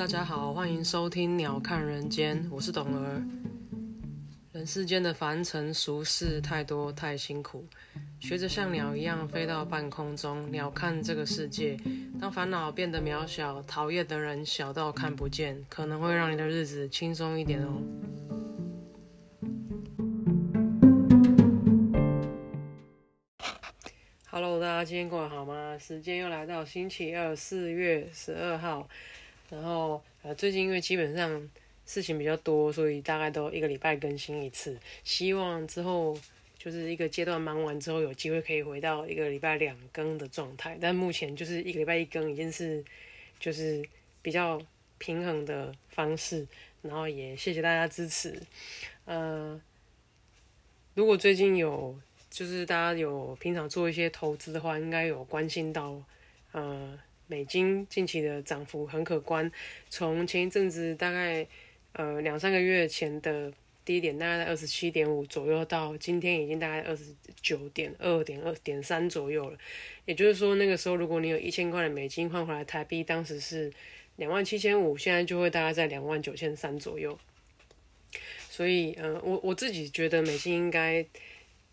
大家好，欢迎收听《鸟看人间》，我是董儿。人世间的凡尘俗事太多太辛苦，学着像鸟一样飞到半空中，鸟看这个世界。当烦恼变得渺小，讨厌的人小到看不见，可能会让你的日子轻松一点哦。Hello，大家今天过得好吗？时间又来到星期二，四月十二号。然后呃，最近因为基本上事情比较多，所以大概都一个礼拜更新一次。希望之后就是一个阶段忙完之后，有机会可以回到一个礼拜两更的状态。但目前就是一个礼拜一更，已经是就是比较平衡的方式。然后也谢谢大家支持。呃，如果最近有就是大家有平常做一些投资的话，应该有关心到呃。美金近期的涨幅很可观，从前一阵子大概呃两三个月前的低点，大概在二十七点五左右，到今天已经大概二十九点二点二点三左右了。也就是说，那个时候如果你有一千块的美金换回来台币，当时是两万七千五，现在就会大概在两万九千三左右。所以，呃，我我自己觉得美金应该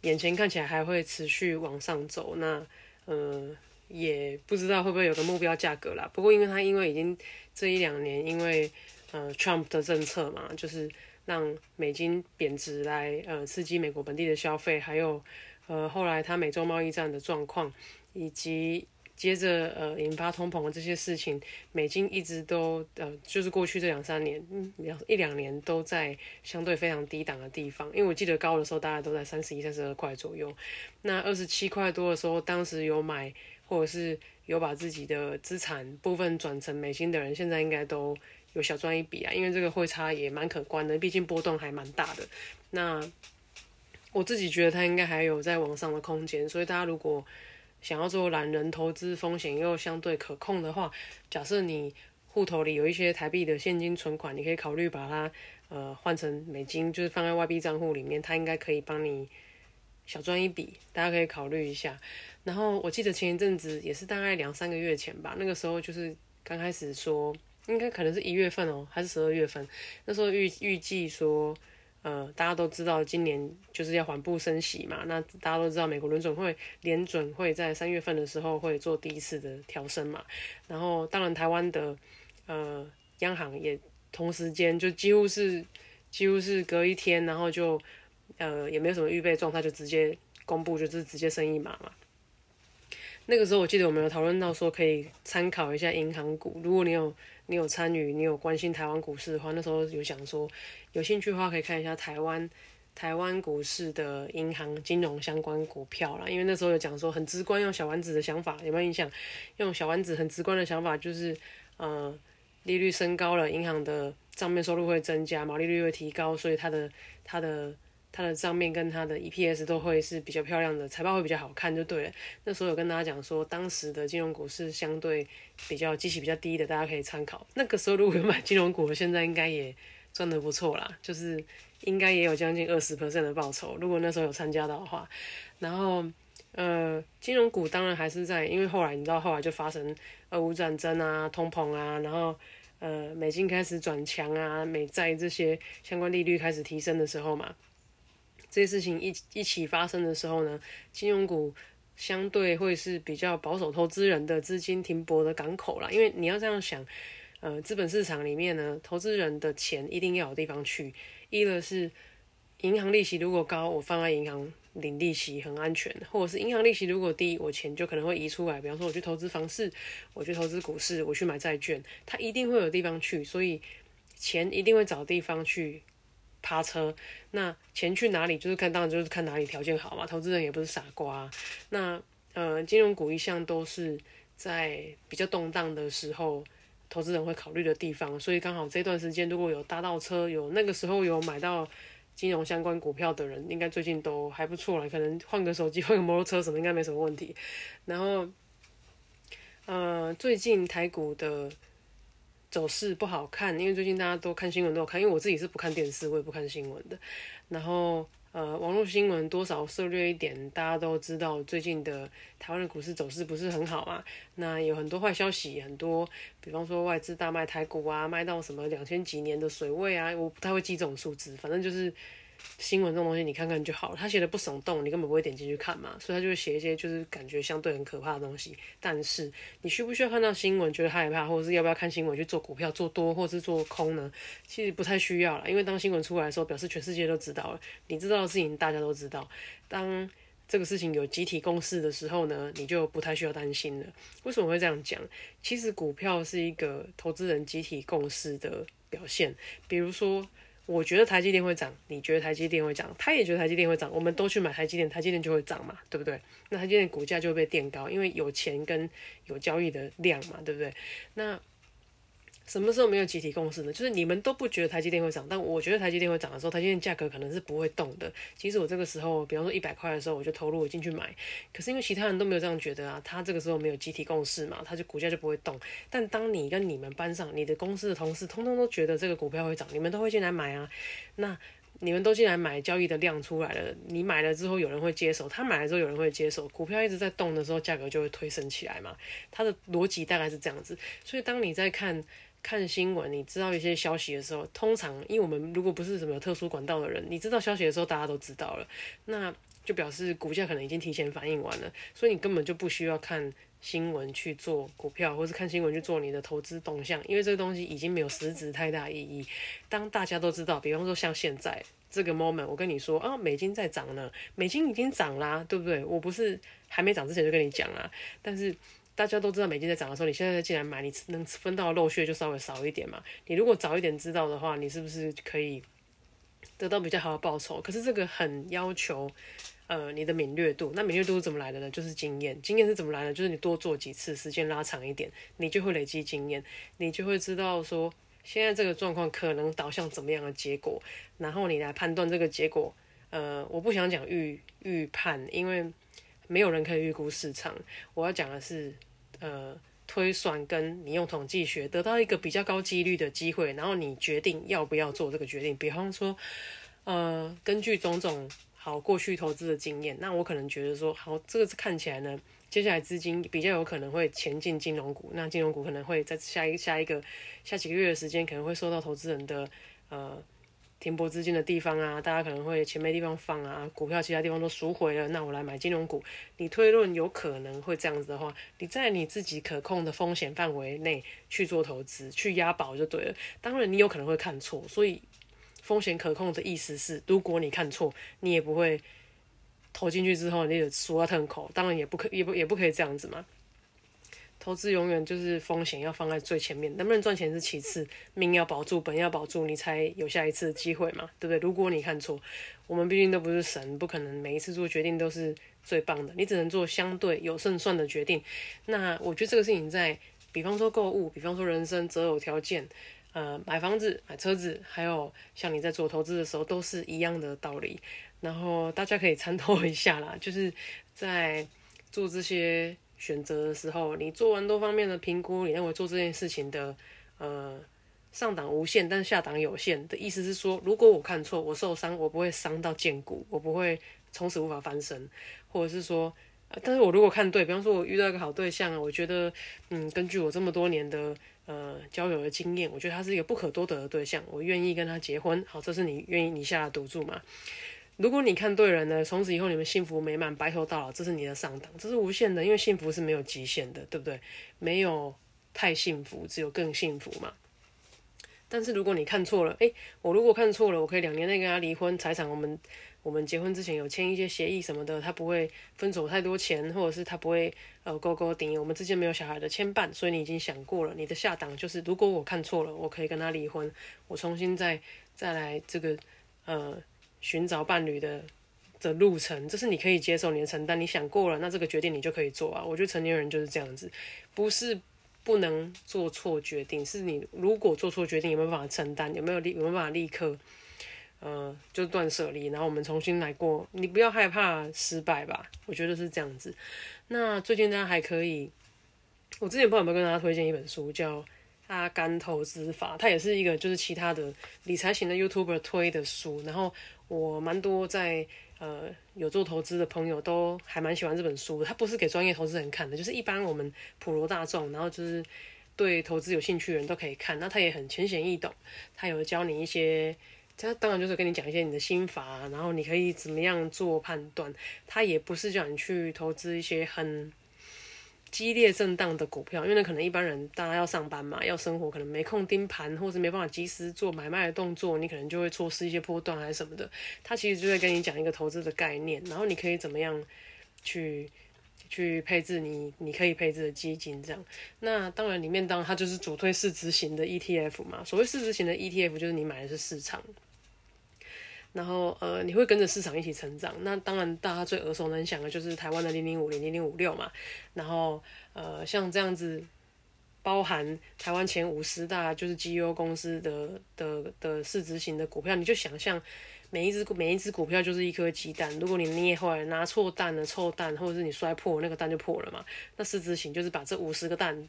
眼前看起来还会持续往上走。那，呃。也不知道会不会有个目标价格啦。不过，因为它因为已经这一两年，因为呃 Trump 的政策嘛，就是让美金贬值来呃刺激美国本地的消费，还有呃后来它美洲贸易战的状况，以及接着呃引发通膨的这些事情，美金一直都呃就是过去这两三年，嗯两一两年都在相对非常低档的地方。因为我记得高的时候大概都在三十一、三十二块左右，那二十七块多的时候，当时有买。或者是有把自己的资产部分转成美金的人，现在应该都有小赚一笔啊，因为这个汇差也蛮可观的，毕竟波动还蛮大的。那我自己觉得它应该还有在往上的空间，所以大家如果想要做懒人投资，风险又相对可控的话，假设你户头里有一些台币的现金存款，你可以考虑把它呃换成美金，就是放在外币账户里面，它应该可以帮你小赚一笔，大家可以考虑一下。然后我记得前一阵子也是大概两三个月前吧，那个时候就是刚开始说，应该可能是一月份哦，还是十二月份，那时候预预计说，呃，大家都知道今年就是要缓步升息嘛，那大家都知道美国轮准会联准会在三月份的时候会做第一次的调升嘛，然后当然台湾的呃央行也同时间就几乎是几乎是隔一天，然后就呃也没有什么预备状态，就直接公布就是直接升一码嘛。那个时候我记得我们有讨论到说可以参考一下银行股，如果你有你有参与，你有关心台湾股市的话，那时候有想说有兴趣的话可以看一下台湾台湾股市的银行金融相关股票啦，因为那时候有讲说很直观，用小丸子的想法有没有印象？用小丸子很直观的想法就是，呃，利率升高了，银行的账面收入会增加，毛利率会提高，所以它的它的。它的账面跟它的 EPS 都会是比较漂亮的，财报会比较好看，就对了。那时候有跟大家讲说，当时的金融股是相对比较基期比较低的，大家可以参考。那个时候如果有买金融股，现在应该也赚得不错啦，就是应该也有将近二十 percent 的报酬。如果那时候有参加的话，然后呃，金融股当然还是在，因为后来你知道后来就发生俄乌战争啊、通膨啊，然后呃美金开始转强啊、美债这些相关利率开始提升的时候嘛。这些事情一一起发生的时候呢，金融股相对会是比较保守投资人的资金停泊的港口啦。因为你要这样想，呃，资本市场里面呢，投资人的钱一定要有地方去。一个是银行利息如果高，我放在银行领利息很安全；或者是银行利息如果低，我钱就可能会移出来。比方说，我去投资房市，我去投资股市，我去买债券，它一定会有地方去，所以钱一定会找地方去。趴车，那钱去哪里？就是看，当然就是看哪里条件好嘛。投资人也不是傻瓜。那呃，金融股一向都是在比较动荡的时候，投资人会考虑的地方。所以刚好这段时间，如果有搭到车，有那个时候有买到金融相关股票的人，应该最近都还不错了。可能换个手机、换个摩托车什么，应该没什么问题。然后，呃，最近台股的。走势不好看，因为最近大家都看新闻都有看，因为我自己是不看电视，我也不看新闻的。然后，呃，网络新闻多少涉略一点，大家都知道最近的台湾的股市走势不是很好嘛。那有很多坏消息，很多，比方说外资大卖台股啊，卖到什么两千几年的水位啊，我不太会记这种数字，反正就是。新闻这种东西，你看看就好了。他写的不耸动，你根本不会点进去看嘛。所以他就会写一些就是感觉相对很可怕的东西。但是你需不需要看到新闻觉得害怕，或者是要不要看新闻去做股票做多，或是做空呢？其实不太需要了，因为当新闻出来的时候，表示全世界都知道了。你知道的事情大家都知道。当这个事情有集体共识的时候呢，你就不太需要担心了。为什么会这样讲？其实股票是一个投资人集体共识的表现。比如说。我觉得台积电会涨，你觉得台积电会涨，他也觉得台积电会涨，我们都去买台积电，台积电就会涨嘛，对不对？那台积电股价就会被垫高，因为有钱跟有交易的量嘛，对不对？那。什么时候没有集体共识呢？就是你们都不觉得台积电会涨，但我觉得台积电会涨的时候，台积电价格可能是不会动的。其实我这个时候，比方说一百块的时候，我就投入进去买。可是因为其他人都没有这样觉得啊，他这个时候没有集体共识嘛，他就股价就不会动。但当你跟你们班上、你的公司的同事通通都觉得这个股票会涨，你们都会进来买啊。那你们都进来买，交易的量出来了，你买了之后有人会接手，他买了之后有人会接手，股票一直在动的时候，价格就会推升起来嘛。它的逻辑大概是这样子。所以当你在看。看新闻，你知道一些消息的时候，通常因为我们如果不是什么特殊管道的人，你知道消息的时候，大家都知道了，那就表示股价可能已经提前反应完了，所以你根本就不需要看新闻去做股票，或是看新闻去做你的投资动向，因为这个东西已经没有实质太大意义。当大家都知道，比方说像现在这个 moment，我跟你说啊，美金在涨呢，美金已经涨啦，对不对？我不是还没涨之前就跟你讲啦，但是。大家都知道美金在涨的时候，你现在进来买，你能分到的漏穴就稍微少一点嘛。你如果早一点知道的话，你是不是可以得到比较好的报酬？可是这个很要求呃你的敏锐度。那敏锐度是怎么来的呢？就是经验。经验是怎么来的？就是你多做几次，时间拉长一点，你就会累积经验，你就会知道说现在这个状况可能导向怎么样的结果，然后你来判断这个结果。呃，我不想讲预预判，因为没有人可以预估市场。我要讲的是。呃，推算跟你用统计学得到一个比较高几率的机会，然后你决定要不要做这个决定。比方说，呃，根据种种好过去投资的经验，那我可能觉得说，好，这个看起来呢，接下来资金比较有可能会前进金融股，那金融股可能会在下一下一个下几个月的时间，可能会受到投资人的呃。停泊资金的地方啊，大家可能会钱没地方放啊，股票其他地方都赎回了，那我来买金融股。你推论有可能会这样子的话，你在你自己可控的风险范围内去做投资，去押宝就对了。当然你有可能会看错，所以风险可控的意思是，如果你看错，你也不会投进去之后你就输到吞口。当然也不可也不也不可以这样子嘛。投资永远就是风险要放在最前面，能不能赚钱是其次，命要保住，本要保住，你才有下一次机会嘛，对不对？如果你看错，我们毕竟都不是神，不可能每一次做决定都是最棒的，你只能做相对有胜算的决定。那我觉得这个事情在，比方说购物，比方说人生择偶条件，呃，买房子、买车子，还有像你在做投资的时候，都是一样的道理。然后大家可以参透一下啦，就是在做这些。选择的时候，你做完多方面的评估，你认为做这件事情的，呃，上档无限，但下档有限的意思是说，如果我看错，我受伤，我不会伤到见骨，我不会从此无法翻身，或者是说，但是我如果看对，比方说我遇到一个好对象啊，我觉得，嗯，根据我这么多年的呃交友的经验，我觉得他是一个不可多得的对象，我愿意跟他结婚，好，这是你愿意你下的赌注嘛？如果你看对人呢，从此以后你们幸福美满，白头到老，这是你的上档，这是无限的，因为幸福是没有极限的，对不对？没有太幸福，只有更幸福嘛。但是如果你看错了，诶，我如果看错了，我可以两年内跟他离婚，财产我们我们结婚之前有签一些协议什么的，他不会分走太多钱，或者是他不会呃勾勾顶，我们之间没有小孩的牵绊，所以你已经想过了，你的下档就是如果我看错了，我可以跟他离婚，我重新再再来这个呃。寻找伴侣的的路程，这是你可以接受你的承担。你想过了，那这个决定你就可以做啊。我觉得成年人就是这样子，不是不能做错决定，是你如果做错决定，有没有办法承担？有没有立有没有办法立刻呃就断舍离，然后我们重新来过？你不要害怕失败吧，我觉得是这样子。那最近大家还可以，我之前不知道有没有跟大家推荐一本书，叫。阿甘投资法，它也是一个就是其他的理财型的 YouTuber 推的书，然后我蛮多在呃有做投资的朋友都还蛮喜欢这本书。它不是给专业投资人看的，就是一般我们普罗大众，然后就是对投资有兴趣的人都可以看。那它也很浅显易懂，它有教你一些，它当然就是跟你讲一些你的心法，然后你可以怎么样做判断。它也不是叫你去投资一些很。激烈震荡的股票，因为那可能一般人大家要上班嘛，要生活，可能没空盯盘，或是没办法及时做买卖的动作，你可能就会错失一些波段还是什么的。他其实就会跟你讲一个投资的概念，然后你可以怎么样去去配置你你可以配置的基金这样。那当然里面当然它就是主推市值型的 ETF 嘛，所谓市值型的 ETF 就是你买的是市场。然后呃，你会跟着市场一起成长。那当然，大家最耳熟能详的就是台湾的零零五零、零零五六嘛。然后呃，像这样子，包含台湾前五十大就是 G U 公司的的的市值型的股票，你就想象每一只每一只股票就是一颗鸡蛋。如果你捏坏、拿错蛋了、臭蛋，或者是你摔破那个蛋就破了嘛。那市值型就是把这五十个蛋，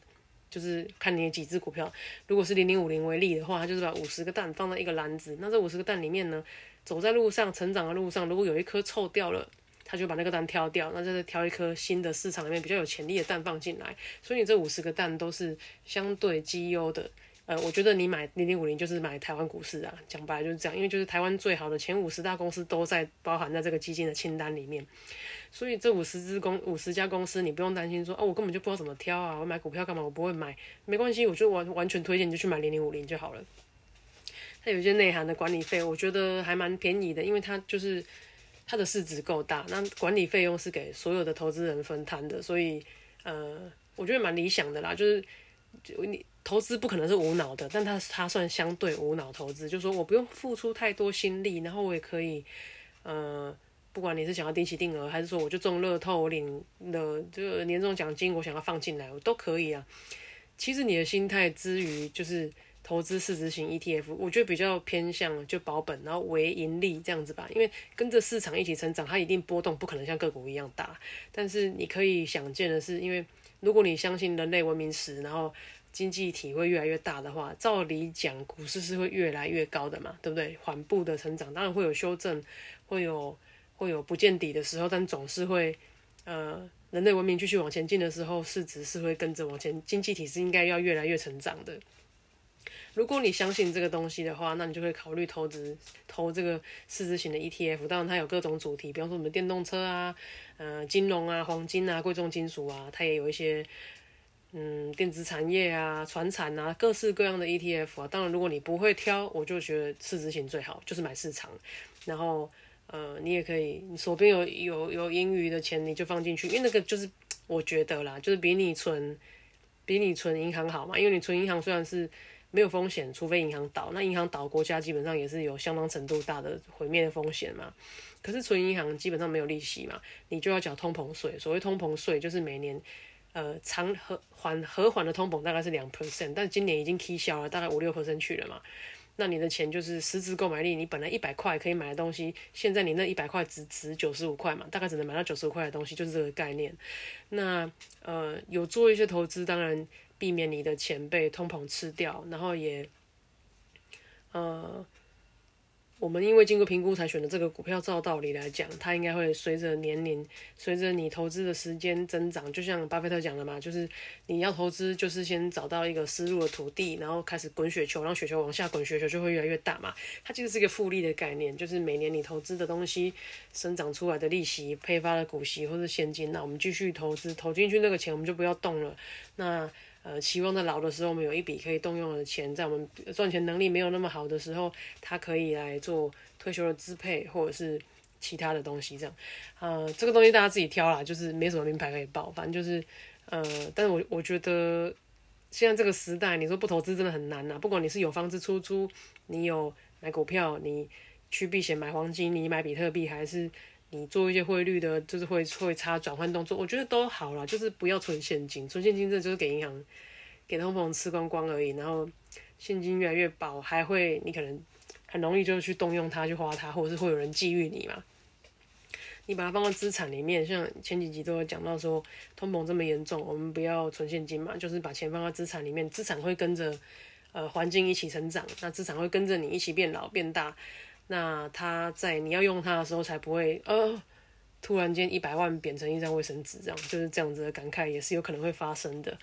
就是看你几只股票。如果是零零五零为例的话，它就是把五十个蛋放在一个篮子。那这五十个蛋里面呢？走在路上，成长的路上，如果有一颗臭掉了，他就把那个蛋挑掉，那再挑一颗新的市场里面比较有潜力的蛋放进来。所以你这五十个蛋都是相对绩优的。呃，我觉得你买零零五零就是买台湾股市啊，讲白就是这样，因为就是台湾最好的前五十大公司都在包含在这个基金的清单里面。所以这五十只公五十家公司，你不用担心说哦，我根本就不知道怎么挑啊，我买股票干嘛？我不会买，没关系，我就完完全推荐你就去买零零五零就好了。它有一些内涵的管理费，我觉得还蛮便宜的，因为它就是它的市值够大，那管理费用是给所有的投资人分摊的，所以呃，我觉得蛮理想的啦。就是你投资不可能是无脑的，但它它算相对无脑投资，就是说我不用付出太多心力，然后我也可以呃，不管你是想要定期定额，还是说我就中乐透领的这个年终奖金，我想要放进来，我都可以啊。其实你的心态之余，就是。投资市值型 ETF，我觉得比较偏向就保本，然后为盈利这样子吧。因为跟着市场一起成长，它一定波动不可能像个股一样大。但是你可以想见的是，因为如果你相信人类文明史，然后经济体会越来越大的话，照理讲股市是会越来越高的嘛，对不对？缓步的成长，当然会有修正，会有会有不见底的时候，但总是会呃，人类文明继续往前进的时候，市值是会跟着往前，经济体是应该要越来越成长的。如果你相信这个东西的话，那你就会考虑投资投这个市值型的 ETF。当然，它有各种主题，比方说什么电动车啊、呃金融啊、黄金啊、贵重金属啊，它也有一些嗯电子产业啊、船产啊，各式各样的 ETF 啊。当然，如果你不会挑，我就觉得市值型最好，就是买市场。然后呃，你也可以，你手边有有有盈余的钱，你就放进去，因为那个就是我觉得啦，就是比你存比你存银行好嘛。因为你存银行虽然是没有风险，除非银行倒。那银行倒，国家基本上也是有相当程度大的毁灭的风险嘛。可是存银行基本上没有利息嘛，你就要缴通膨税。所谓通膨税，就是每年呃长和缓和缓的通膨大概是两 percent，但今年已经 K 消了，大概五六 percent 去了嘛。那你的钱就是实质购买力，你本来一百块可以买的东西，现在你那一百块只值九十五块嘛，大概只能买到九十五块的东西，就是这个概念。那呃有做一些投资，当然。避免你的钱被通膨吃掉，然后也，呃，我们因为经过评估才选的这个股票，照道理来讲，它应该会随着年龄，随着你投资的时间增长，就像巴菲特讲的嘛，就是你要投资，就是先找到一个湿入的土地，然后开始滚雪球，让雪球往下滚，雪球就会越来越大嘛。它其实是一个复利的概念，就是每年你投资的东西生长出来的利息、配发的股息或者现金，那我们继续投资，投进去那个钱我们就不要动了，那。呃，期望在老的时候，我们有一笔可以动用的钱，在我们赚钱能力没有那么好的时候，它可以来做退休的支配，或者是其他的东西这样。呃，这个东西大家自己挑啦，就是没什么名牌可以报，反正就是呃，但是我我觉得现在这个时代，你说不投资真的很难呐。不管你是有房子出租，你有买股票，你去避险买黄金，你买比特币，还是。你做一些汇率的，就是会会差转换动作，我觉得都好了，就是不要存现金，存现金这就是给银行给通膨吃光光而已。然后现金越来越薄，还会你可能很容易就去动用它去花它，或者是会有人觊觎你嘛。你把它放到资产里面，像前几集都有讲到说，通膨这么严重，我们不要存现金嘛，就是把钱放到资产里面，资产会跟着呃环境一起成长，那资产会跟着你一起变老变大。那它在你要用它的时候才不会呃，突然间一百万变成一张卫生纸，这样就是这样子的感慨也是有可能会发生的。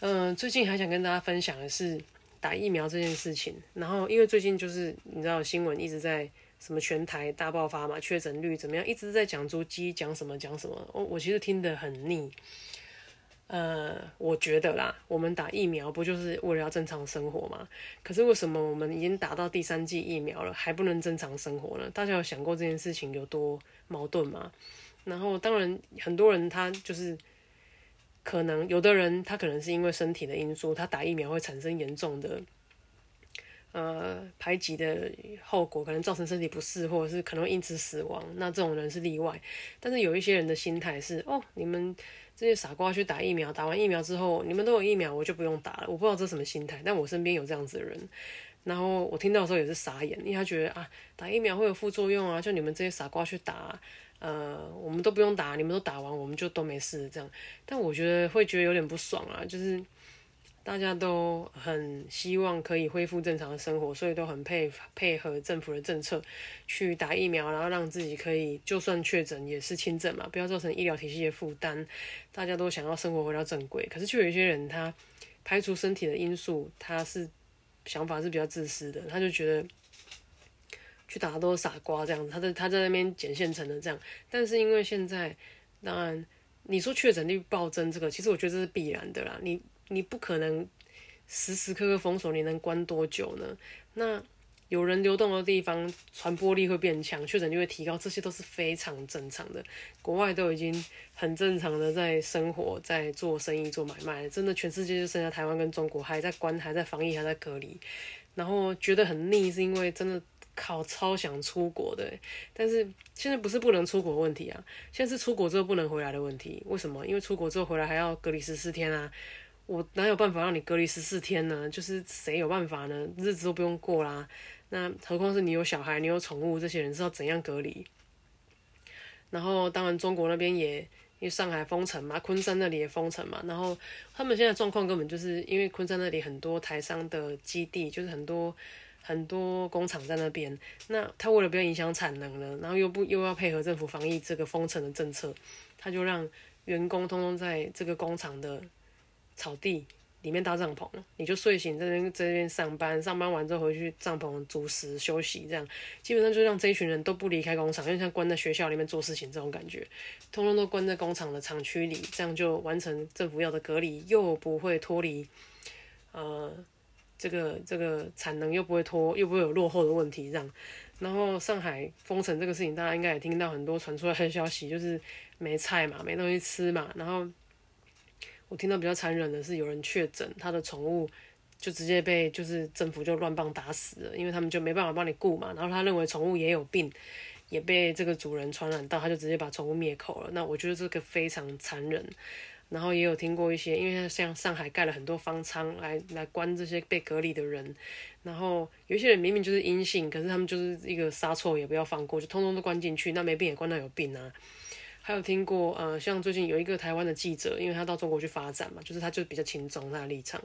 嗯，最近还想跟大家分享的是打疫苗这件事情。然后因为最近就是你知道新闻一直在什么全台大爆发嘛，确诊率怎么样，一直在讲猪鸡讲什么讲什么，我我其实听得很腻。呃，我觉得啦，我们打疫苗不就是为了要正常生活吗？可是为什么我们已经打到第三剂疫苗了，还不能正常生活呢？大家有想过这件事情有多矛盾吗？然后，当然很多人他就是可能有的人他可能是因为身体的因素，他打疫苗会产生严重的呃排挤的后果，可能造成身体不适，或者是可能因此死亡。那这种人是例外。但是有一些人的心态是哦，你们。这些傻瓜去打疫苗，打完疫苗之后，你们都有疫苗，我就不用打了。我不知道这什么心态，但我身边有这样子的人，然后我听到的时候也是傻眼，因为他觉得啊，打疫苗会有副作用啊，就你们这些傻瓜去打，呃，我们都不用打，你们都打完，我们就都没事这样。但我觉得会觉得有点不爽啊，就是。大家都很希望可以恢复正常的生活，所以都很配配合政府的政策去打疫苗，然后让自己可以就算确诊也是轻症嘛，不要造成医疗体系的负担。大家都想要生活回到正轨，可是却有一些人他排除身体的因素，他是想法是比较自私的，他就觉得去打都是傻瓜这样子，他在他在那边捡现成的这样。但是因为现在，当然你说确诊率暴增，这个其实我觉得这是必然的啦，你。你不可能时时刻刻封锁，你能关多久呢？那有人流动的地方，传播力会变强，确诊就会提高，这些都是非常正常的。国外都已经很正常的在生活、在做生意、做买卖，真的全世界就剩下台湾跟中国还在关、还在防疫、还在隔离，然后觉得很腻，是因为真的靠超想出国的，但是现在不是不能出国问题啊，现在是出国之后不能回来的问题。为什么？因为出国之后回来还要隔离十四天啊。我哪有办法让你隔离十四天呢？就是谁有办法呢？日子都不用过啦。那何况是你有小孩，你有宠物，这些人是要怎样隔离？然后当然中国那边也因为上海封城嘛，昆山那里也封城嘛。然后他们现在状况根本就是因为昆山那里很多台商的基地，就是很多很多工厂在那边。那他为了不要影响产能了，然后又不又要配合政府防疫这个封城的政策，他就让员工通通在这个工厂的。草地里面搭帐篷，你就睡醒在那在那边上班，上班完之后回去帐篷煮食休息，这样基本上就让这一群人都不离开工厂，就像关在学校里面做事情这种感觉，通通都关在工厂的厂区里，这样就完成政府要的隔离，又不会脱离，呃，这个这个产能又不会脱，又不会有落后的问题，这样。然后上海封城这个事情，大家应该也听到很多传出来的消息，就是没菜嘛，没东西吃嘛，然后。我听到比较残忍的是，有人确诊，他的宠物就直接被就是政府就乱棒打死了，因为他们就没办法帮你顾嘛。然后他认为宠物也有病，也被这个主人传染到，他就直接把宠物灭口了。那我觉得这个非常残忍。然后也有听过一些，因为像上海盖了很多方舱来来关这些被隔离的人，然后有些人明明就是阴性，可是他们就是一个杀错也不要放过，就通通都关进去。那没病也关到有病啊。还有听过，呃，像最近有一个台湾的记者，因为他到中国去发展嘛，就是他就比较轻松他的立场。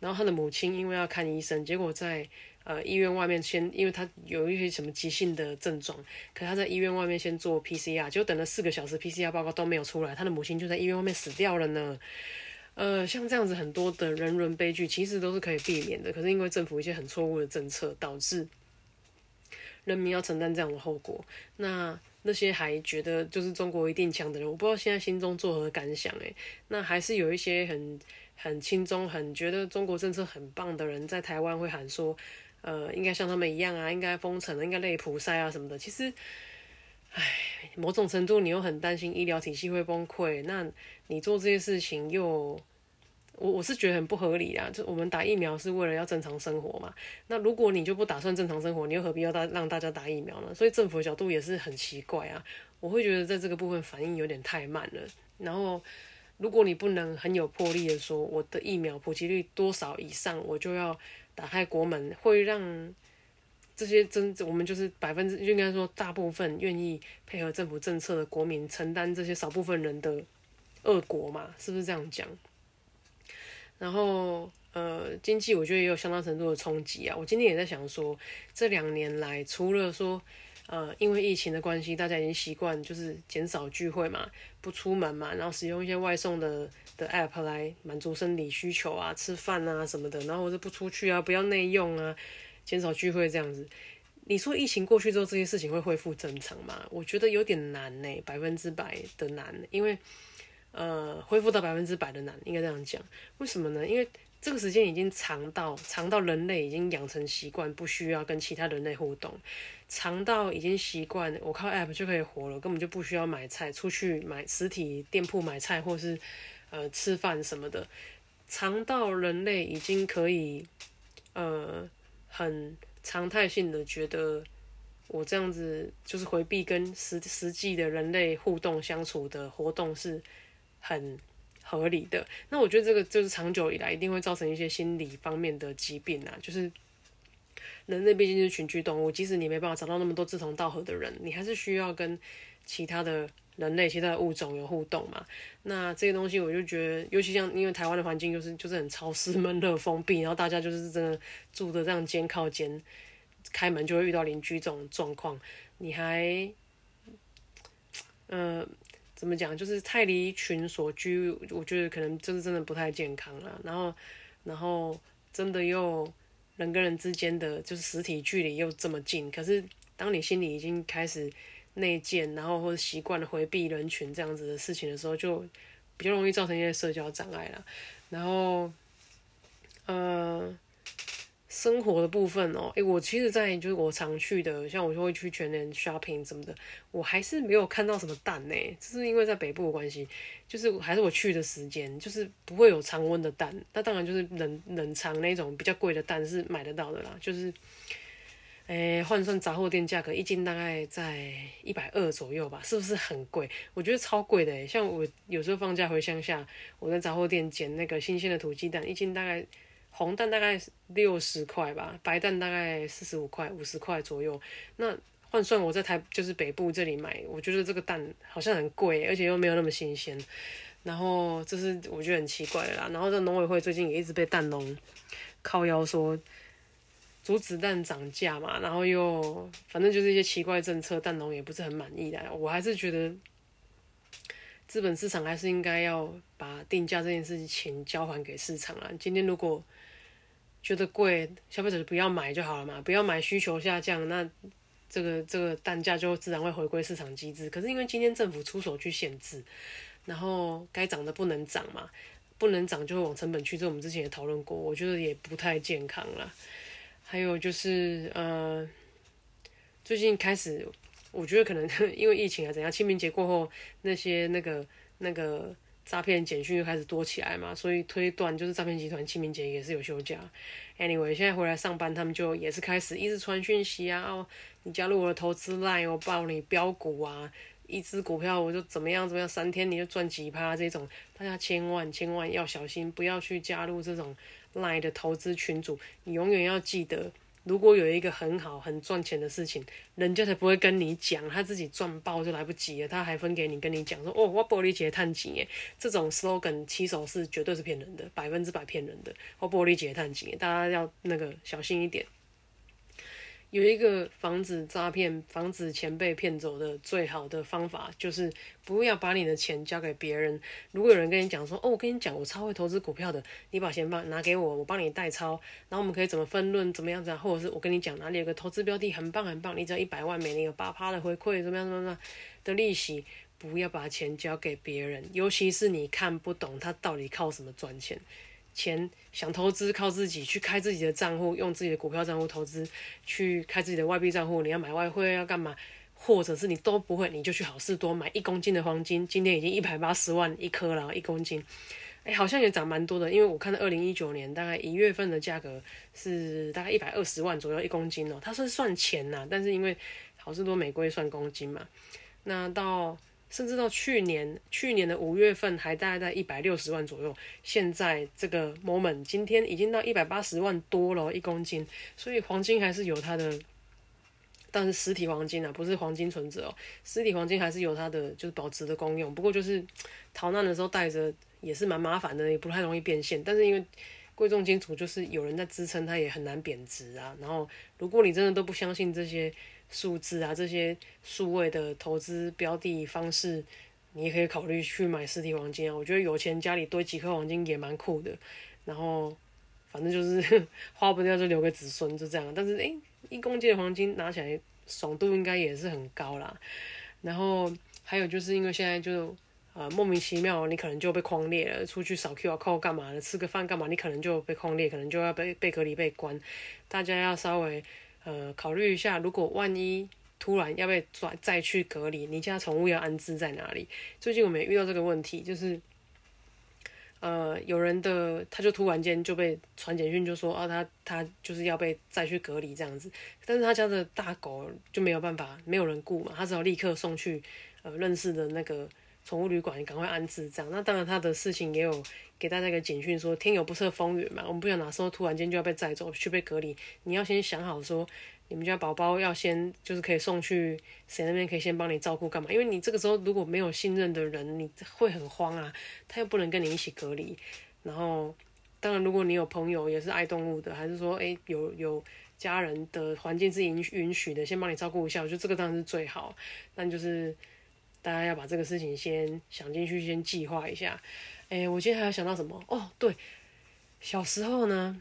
然后他的母亲因为要看医生，结果在呃医院外面先，因为他有一些什么急性的症状，可他在医院外面先做 PCR，就等了四个小时，PCR 报告都没有出来，他的母亲就在医院外面死掉了呢。呃，像这样子很多的人伦悲剧，其实都是可以避免的，可是因为政府一些很错误的政策，导致人民要承担这样的后果。那那些还觉得就是中国一定强的人，我不知道现在心中作何感想诶，那还是有一些很很轻松、很觉得中国政策很棒的人，在台湾会喊说，呃，应该像他们一样啊，应该封城，应该累普筛啊什么的。其实，唉，某种程度你又很担心医疗体系会崩溃，那你做这些事情又。我我是觉得很不合理啊！就我们打疫苗是为了要正常生活嘛。那如果你就不打算正常生活，你又何必要大让大家打疫苗呢？所以政府的角度也是很奇怪啊。我会觉得在这个部分反应有点太慢了。然后，如果你不能很有魄力的说我的疫苗普及率多少以上，我就要打开国门，会让这些真我们就是百分之应该说大部分愿意配合政府政策的国民承担这些少部分人的恶果嘛？是不是这样讲？然后，呃，经济我觉得也有相当程度的冲击啊。我今天也在想说，这两年来，除了说，呃，因为疫情的关系，大家已经习惯就是减少聚会嘛，不出门嘛，然后使用一些外送的的 app 来满足生理需求啊，吃饭啊什么的，然后或者不出去啊，不要内用啊，减少聚会这样子。你说疫情过去之后，这些事情会恢复正常吗？我觉得有点难呢，百分之百的难，因为呃，恢复到百分之百的难，应该这样讲。为什么呢？因为这个时间已经长到长到人类已经养成习惯，不需要跟其他人类互动，长到已经习惯我靠 app 就可以活了，根本就不需要买菜，出去买实体店铺买菜或是呃吃饭什么的，长到人类已经可以呃很常态性的觉得我这样子就是回避跟实实际的人类互动相处的活动是很。合理的，那我觉得这个就是长久以来一定会造成一些心理方面的疾病啊。就是人类毕竟是群居动物，即使你没办法找到那么多志同道合的人，你还是需要跟其他的人类、其他的物种有互动嘛。那这些东西，我就觉得，尤其像因为台湾的环境就是就是很潮湿、闷热、封闭，然后大家就是真的住的这样肩靠肩，开门就会遇到邻居这种状况，你还，嗯。怎么讲？就是太离群所居，我觉得可能就是真的不太健康了。然后，然后真的又人跟人之间的就是实体距离又这么近，可是当你心里已经开始内建，然后或者习惯了回避人群这样子的事情的时候，就比较容易造成一些社交障碍了。然后，呃。生活的部分哦，诶，我其实，在就是我常去的，像我就会去全年 shopping 什么的，我还是没有看到什么蛋呢。这是因为在北部的关系，就是还是我去的时间，就是不会有常温的蛋。那当然就是冷冷藏那种比较贵的蛋是买得到的啦。就是，诶，换算杂货店价格，一斤大概在一百二左右吧，是不是很贵？我觉得超贵的诶。像我有时候放假回乡下，我在杂货店捡那个新鲜的土鸡蛋，一斤大概。红蛋大概六十块吧，白蛋大概四十五块、五十块左右。那换算我在台就是北部这里买，我觉得这个蛋好像很贵，而且又没有那么新鲜。然后这是我觉得很奇怪的啦。然后这农委会最近也一直被蛋农靠腰说阻止蛋涨价嘛，然后又反正就是一些奇怪政策，蛋农也不是很满意的。我还是觉得资本市场还是应该要把定价这件事情交还给市场啊。今天如果觉得贵，消费者就不要买就好了嘛，不要买，需求下降，那这个这个单价就自然会回归市场机制。可是因为今天政府出手去限制，然后该涨的不能涨嘛，不能涨就会往成本去，这我们之前也讨论过，我觉得也不太健康了。还有就是呃，最近开始，我觉得可能 因为疫情啊怎样，清明节过后那些那个那个。诈骗简讯又开始多起来嘛，所以推断就是诈骗集团清明节也是有休假。Anyway，现在回来上班，他们就也是开始一直传讯息啊，哦，你加入我的投资 line，我报你标股啊，一只股票我就怎么样怎么样，三天你就赚几趴这种，大家千万千万要小心，不要去加入这种 line 的投资群组，你永远要记得。如果有一个很好、很赚钱的事情，人家才不会跟你讲，他自己赚爆就来不及了，他还分给你，跟你讲说：“哦，我玻璃姐探钱耶。”这种 slogan 起手是绝对是骗人的，百分之百骗人的。我玻璃姐探钱，大家要那个小心一点。有一个防止诈骗、防止钱被骗走的最好的方法，就是不要把你的钱交给别人。如果有人跟你讲说：“哦，我跟你讲，我超会投资股票的，你把钱放拿给我，我帮你代抄，然后我们可以怎么分论，怎么样子啊？”或者是我跟你讲哪里有个投资标的很棒很棒，你只要一百万，每年有八趴的回馈，怎么样怎么样的利息，不要把钱交给别人，尤其是你看不懂他到底靠什么赚钱。钱想投资靠自己去开自己的账户，用自己的股票账户投资，去开自己的外币账户。你要买外汇要干嘛？或者是你都不会，你就去好事多买一公斤的黄金，今天已经一百八十万一颗了，一公斤，哎，好像也涨蛮多的。因为我看到二零一九年大概一月份的价格是大概一百二十万左右一公斤哦，它是算钱呐，但是因为好事多美规算公斤嘛，那到。甚至到去年，去年的五月份还大概在一百六十万左右，现在这个 moment 今天已经到一百八十万多了一公斤，所以黄金还是有它的，但是实体黄金啊，不是黄金存折哦，实体黄金还是有它的就是保值的功用，不过就是逃难的时候带着也是蛮麻烦的，也不太容易变现，但是因为贵重金属就是有人在支撑，它也很难贬值啊。然后，如果你真的都不相信这些数字啊，这些数位的投资标的方式，你也可以考虑去买实体黄金啊。我觉得有钱家里堆几颗黄金也蛮酷的。然后，反正就是 花不掉就留给子孙，就这样。但是，诶，一公斤的黄金拿起来爽度应该也是很高啦。然后还有就是因为现在就。呃，莫名其妙，你可能就被框裂了。出去扫 Q R code 干嘛的？吃个饭干嘛？你可能就被框裂，可能就要被被隔离、被关。大家要稍微呃考虑一下，如果万一突然要被抓再去隔离，你家宠物要安置在哪里？最近我们也遇到这个问题，就是呃有人的他就突然间就被传简讯，就说啊他他就是要被再去隔离这样子，但是他家的大狗就没有办法，没有人顾嘛，他只好立刻送去呃认识的那个。宠物旅馆，赶快安置这样。那当然，他的事情也有给大家一个简讯，说天有不测风云嘛，我们不想哪时候突然间就要被载走去被隔离。你要先想好说，你们家宝宝要先就是可以送去谁那边可以先帮你照顾干嘛？因为你这个时候如果没有信任的人，你会很慌啊。他又不能跟你一起隔离。然后，当然如果你有朋友也是爱动物的，还是说诶有有家人的环境是允允许的，先帮你照顾一下，我觉得这个当然是最好。但就是。大家要把这个事情先想进去，先计划一下。哎，我今天还要想到什么？哦，对，小时候呢，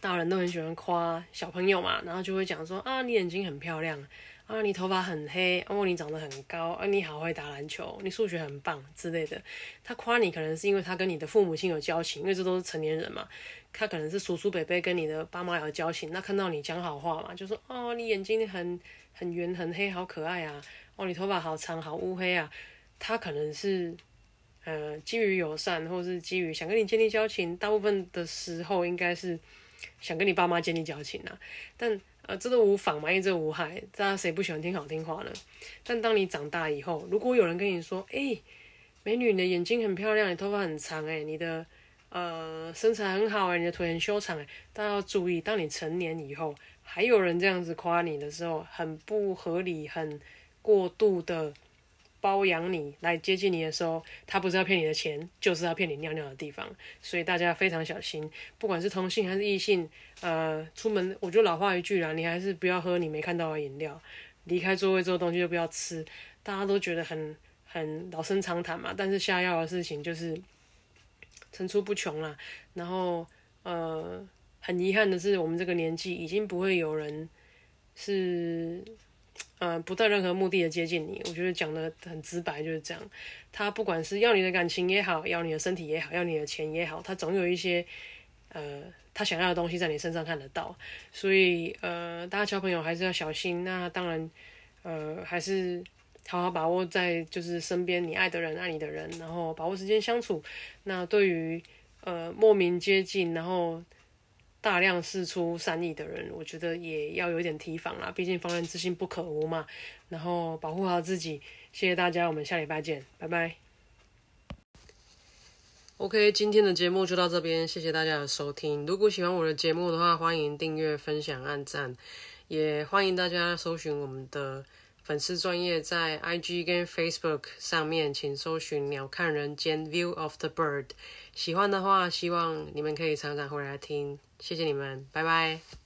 大人都很喜欢夸小朋友嘛，然后就会讲说啊，你眼睛很漂亮，啊，你头发很黑，哦，你长得很高，啊，你好会打篮球，你数学很棒之类的。他夸你，可能是因为他跟你的父母亲有交情，因为这都是成年人嘛。他可能是叔叔伯伯跟你的爸妈有交情，那看到你讲好话嘛，就说哦，你眼睛很很圆很黑，好可爱啊。哦，你头发好长，好乌黑啊！他可能是，呃，基于友善，或是基于想跟你建立交情，大部分的时候应该是想跟你爸妈建立交情啊。但呃，这都无妨嘛，因为这无害，大家谁不喜欢听好听话呢？但当你长大以后，如果有人跟你说，哎，美女，你的眼睛很漂亮，你头发很长，哎，你的呃身材很好，哎，你的腿很修长，哎，大家要注意，当你成年以后，还有人这样子夸你的时候，很不合理，很。过度的包养你来接近你的时候，他不是要骗你的钱，就是要骗你尿尿的地方，所以大家非常小心。不管是同性还是异性，呃，出门我就老话一句啦，你还是不要喝你没看到的饮料，离开座位之后东西就不要吃。大家都觉得很很老生常谈嘛，但是下药的事情就是层出不穷啦。然后呃，很遗憾的是，我们这个年纪已经不会有人是。嗯，不带任何目的的接近你，我觉得讲的很直白，就是这样。他不管是要你的感情也好，要你的身体也好，要你的钱也好，他总有一些呃他想要的东西在你身上看得到。所以呃，大家交朋友还是要小心。那当然呃，还是好好把握在就是身边你爱的人、爱你的人，然后把握时间相处。那对于呃莫名接近，然后。大量释出善意的人，我觉得也要有点提防啦。毕竟防人之心不可无嘛。然后保护好自己，谢谢大家，我们下礼拜见，拜拜。OK，今天的节目就到这边，谢谢大家的收听。如果喜欢我的节目的话，欢迎订阅、分享、按赞，也欢迎大家搜寻我们的粉丝专业在 IG 跟 Facebook 上面，请搜寻“鸟看人间 View of the Bird”。喜欢的话，希望你们可以常常回来听。谢谢你们，拜拜。